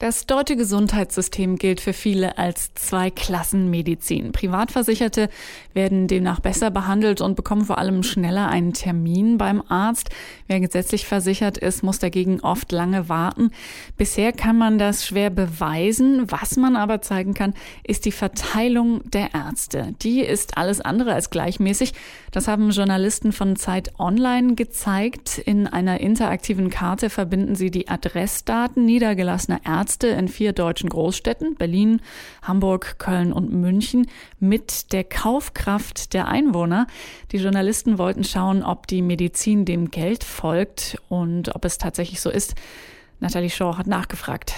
Das deutsche Gesundheitssystem gilt für viele als Zweiklassenmedizin. Privatversicherte werden demnach besser behandelt und bekommen vor allem schneller einen Termin beim Arzt. Wer gesetzlich versichert ist, muss dagegen oft lange warten. Bisher kann man das schwer beweisen. Was man aber zeigen kann, ist die Verteilung der Ärzte. Die ist alles andere als gleichmäßig. Das haben Journalisten von Zeit Online gezeigt. In einer interaktiven Karte verbinden sie die Adressdaten niedergelassener Ärzte Ärzte in vier deutschen Großstädten, Berlin, Hamburg, Köln und München, mit der Kaufkraft der Einwohner. Die Journalisten wollten schauen, ob die Medizin dem Geld folgt und ob es tatsächlich so ist. Nathalie Shaw hat nachgefragt.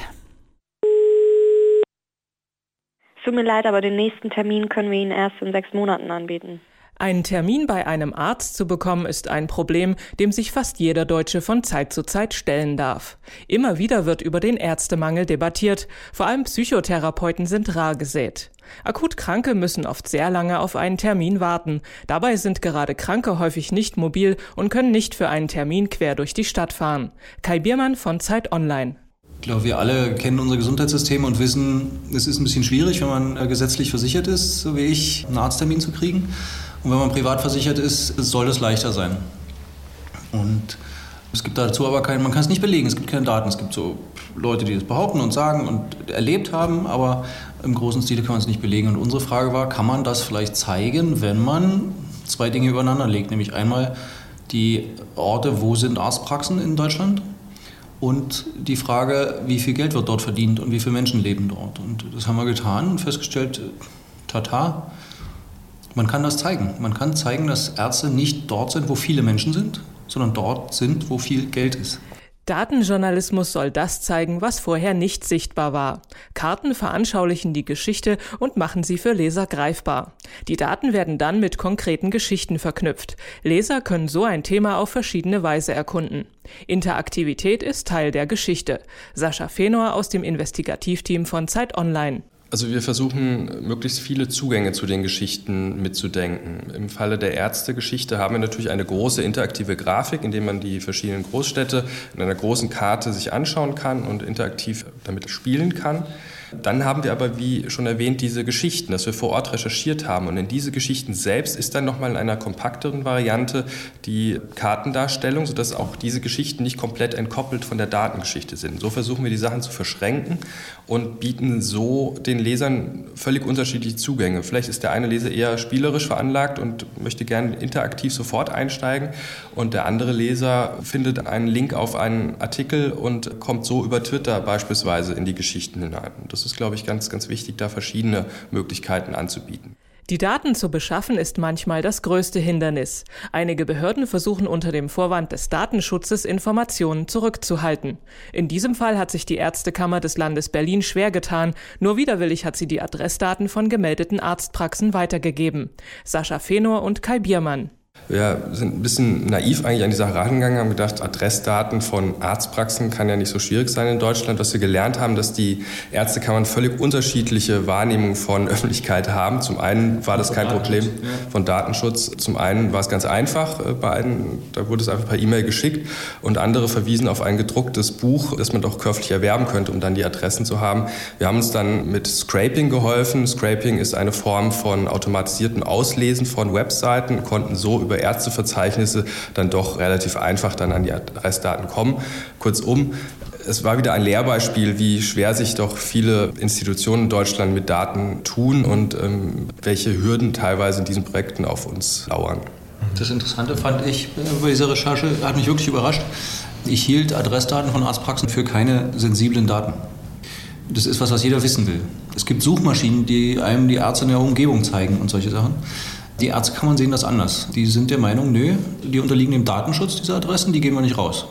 Tut mir leid, aber den nächsten Termin können wir Ihnen erst in sechs Monaten anbieten. Einen Termin bei einem Arzt zu bekommen, ist ein Problem, dem sich fast jeder Deutsche von Zeit zu Zeit stellen darf. Immer wieder wird über den Ärztemangel debattiert. Vor allem Psychotherapeuten sind rar gesät. Akut Kranke müssen oft sehr lange auf einen Termin warten. Dabei sind gerade Kranke häufig nicht mobil und können nicht für einen Termin quer durch die Stadt fahren. Kai Biermann von Zeit Online. Ich glaube, wir alle kennen unser Gesundheitssystem und wissen, es ist ein bisschen schwierig, wenn man äh, gesetzlich versichert ist, so wie ich, einen Arzttermin zu kriegen. Und wenn man privat versichert ist, soll es leichter sein. Und es gibt dazu aber keinen, man kann es nicht belegen, es gibt keine Daten. Es gibt so Leute, die das behaupten und sagen und erlebt haben, aber im großen Stil kann man es nicht belegen. Und unsere Frage war, kann man das vielleicht zeigen, wenn man zwei Dinge übereinander legt? Nämlich einmal die Orte, wo sind Arztpraxen in Deutschland? Und die Frage, wie viel Geld wird dort verdient und wie viele Menschen leben dort? Und das haben wir getan und festgestellt, tata, man kann das zeigen. Man kann zeigen, dass Ärzte nicht dort sind, wo viele Menschen sind, sondern dort sind, wo viel Geld ist. Datenjournalismus soll das zeigen, was vorher nicht sichtbar war. Karten veranschaulichen die Geschichte und machen sie für Leser greifbar. Die Daten werden dann mit konkreten Geschichten verknüpft. Leser können so ein Thema auf verschiedene Weise erkunden. Interaktivität ist Teil der Geschichte. Sascha Fenor aus dem Investigativteam von Zeit Online. Also wir versuchen, möglichst viele Zugänge zu den Geschichten mitzudenken. Im Falle der Ärztegeschichte haben wir natürlich eine große interaktive Grafik, in der man die verschiedenen Großstädte in einer großen Karte sich anschauen kann und interaktiv damit spielen kann. Dann haben wir aber, wie schon erwähnt, diese Geschichten, dass wir vor Ort recherchiert haben. Und in diese Geschichten selbst ist dann nochmal in einer kompakteren Variante die Kartendarstellung, sodass auch diese Geschichten nicht komplett entkoppelt von der Datengeschichte sind. So versuchen wir die Sachen zu verschränken und bieten so den Lesern völlig unterschiedliche Zugänge. Vielleicht ist der eine Leser eher spielerisch veranlagt und möchte gerne interaktiv sofort einsteigen und der andere Leser findet einen Link auf einen Artikel und kommt so über Twitter beispielsweise in die Geschichten hinein. Das das ist, glaube ich, ganz, ganz wichtig, da verschiedene Möglichkeiten anzubieten. Die Daten zu beschaffen ist manchmal das größte Hindernis. Einige Behörden versuchen unter dem Vorwand des Datenschutzes Informationen zurückzuhalten. In diesem Fall hat sich die Ärztekammer des Landes Berlin schwer getan. Nur widerwillig hat sie die Adressdaten von gemeldeten Arztpraxen weitergegeben. Sascha Fenor und Kai Biermann. Wir sind ein bisschen naiv eigentlich an die Sache rangegangen, haben gedacht, Adressdaten von Arztpraxen kann ja nicht so schwierig sein in Deutschland. Was wir gelernt haben, dass die Ärztekammern völlig unterschiedliche Wahrnehmungen von Öffentlichkeit haben. Zum einen war das kein Problem von Datenschutz, zum einen war es ganz einfach äh, bei einem, da wurde es einfach per E-Mail geschickt und andere verwiesen auf ein gedrucktes Buch, das man doch käuflich erwerben könnte, um dann die Adressen zu haben. Wir haben uns dann mit Scraping geholfen. Scraping ist eine Form von automatisierten Auslesen von Webseiten, konnten so über Ärzteverzeichnisse dann doch relativ einfach dann an die Adressdaten kommen. Kurzum, es war wieder ein Lehrbeispiel, wie schwer sich doch viele Institutionen in Deutschland mit Daten tun und ähm, welche Hürden teilweise in diesen Projekten auf uns lauern. Das Interessante fand ich bei dieser Recherche, hat mich wirklich überrascht. Ich hielt Adressdaten von Arztpraxen für keine sensiblen Daten. Das ist was, was jeder wissen will. Es gibt Suchmaschinen, die einem die Ärzte in der Umgebung zeigen und solche Sachen. Die Ärztekammern sehen das anders. Die sind der Meinung, nö, die unterliegen dem Datenschutz, diese Adressen, die geben wir nicht raus.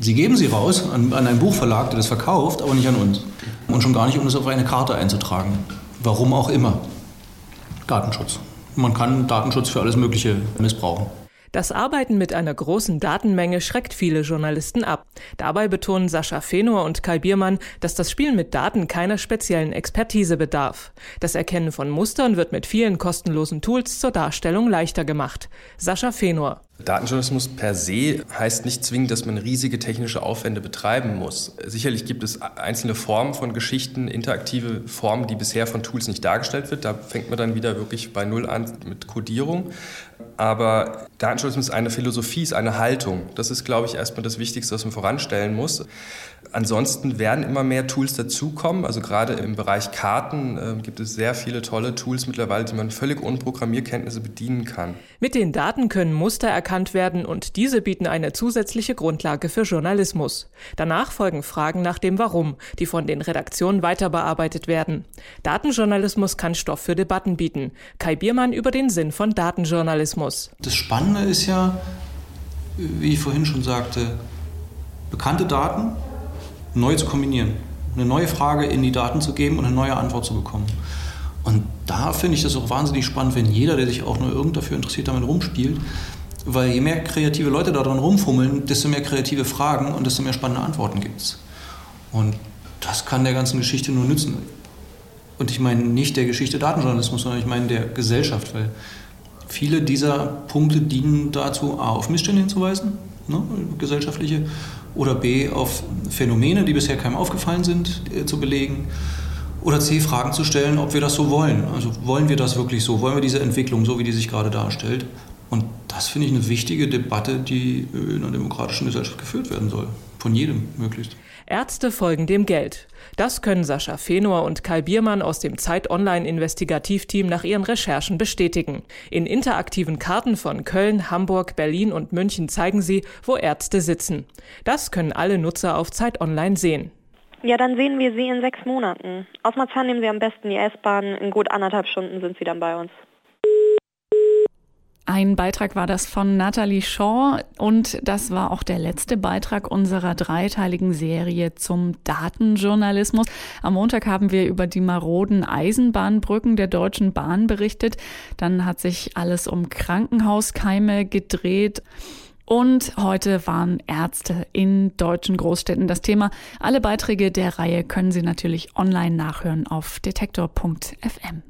Sie geben sie raus an, an einen Buchverlag, der das verkauft, aber nicht an uns. Und schon gar nicht, um das auf eine Karte einzutragen. Warum auch immer. Datenschutz. Man kann Datenschutz für alles Mögliche missbrauchen. Das Arbeiten mit einer großen Datenmenge schreckt viele Journalisten ab. Dabei betonen Sascha Fenor und Kai Biermann, dass das Spiel mit Daten keiner speziellen Expertise bedarf. Das Erkennen von Mustern wird mit vielen kostenlosen Tools zur Darstellung leichter gemacht. Sascha Fenor. Datenjournalismus per se heißt nicht zwingend, dass man riesige technische Aufwände betreiben muss. Sicherlich gibt es einzelne Formen von Geschichten, interaktive Formen, die bisher von Tools nicht dargestellt wird. Da fängt man dann wieder wirklich bei Null an mit Codierung. Aber Datenjournalismus ist eine Philosophie, ist eine Haltung. Das ist, glaube ich, erstmal das Wichtigste, was man voranstellen muss. Ansonsten werden immer mehr Tools dazukommen. Also gerade im Bereich Karten äh, gibt es sehr viele tolle Tools mittlerweile, die man völlig ohne Programmierkenntnisse bedienen kann. Mit den Daten können Muster erkannt werden und diese bieten eine zusätzliche Grundlage für Journalismus. Danach folgen Fragen nach dem Warum, die von den Redaktionen weiter bearbeitet werden. Datenjournalismus kann Stoff für Debatten bieten. Kai Biermann über den Sinn von Datenjournalismus. Das Spannende ist ja, wie ich vorhin schon sagte, bekannte Daten neu zu kombinieren, eine neue Frage in die Daten zu geben und eine neue Antwort zu bekommen. Und da finde ich das auch wahnsinnig spannend, wenn jeder, der sich auch nur irgend dafür interessiert, damit rumspielt. Weil je mehr kreative Leute da dran rumfummeln, desto mehr kreative Fragen und desto mehr spannende Antworten gibt es. Und das kann der ganzen Geschichte nur nützen. Und ich meine nicht der Geschichte Datenjournalismus, sondern ich meine der Gesellschaft, weil viele dieser Punkte dienen dazu, A, auf Missstände hinzuweisen, ne, gesellschaftliche, oder B, auf Phänomene, die bisher keinem aufgefallen sind, äh, zu belegen oder C, Fragen zu stellen, ob wir das so wollen. Also wollen wir das wirklich so? Wollen wir diese Entwicklung so, wie die sich gerade darstellt? Und das finde ich eine wichtige Debatte, die in einer demokratischen Gesellschaft geführt werden soll. Von jedem möglichst. Ärzte folgen dem Geld. Das können Sascha Fenor und Kai Biermann aus dem Zeit Online Investigativteam nach ihren Recherchen bestätigen. In interaktiven Karten von Köln, Hamburg, Berlin und München zeigen sie, wo Ärzte sitzen. Das können alle Nutzer auf Zeit Online sehen. Ja, dann sehen wir sie in sechs Monaten. Aus Marzahn nehmen Sie am besten die S-Bahn. In gut anderthalb Stunden sind Sie dann bei uns. Ein Beitrag war das von Natalie Shaw und das war auch der letzte Beitrag unserer dreiteiligen Serie zum Datenjournalismus. Am Montag haben wir über die maroden Eisenbahnbrücken der Deutschen Bahn berichtet. Dann hat sich alles um Krankenhauskeime gedreht. Und heute waren Ärzte in deutschen Großstädten das Thema. Alle Beiträge der Reihe können Sie natürlich online nachhören auf detektor.fm.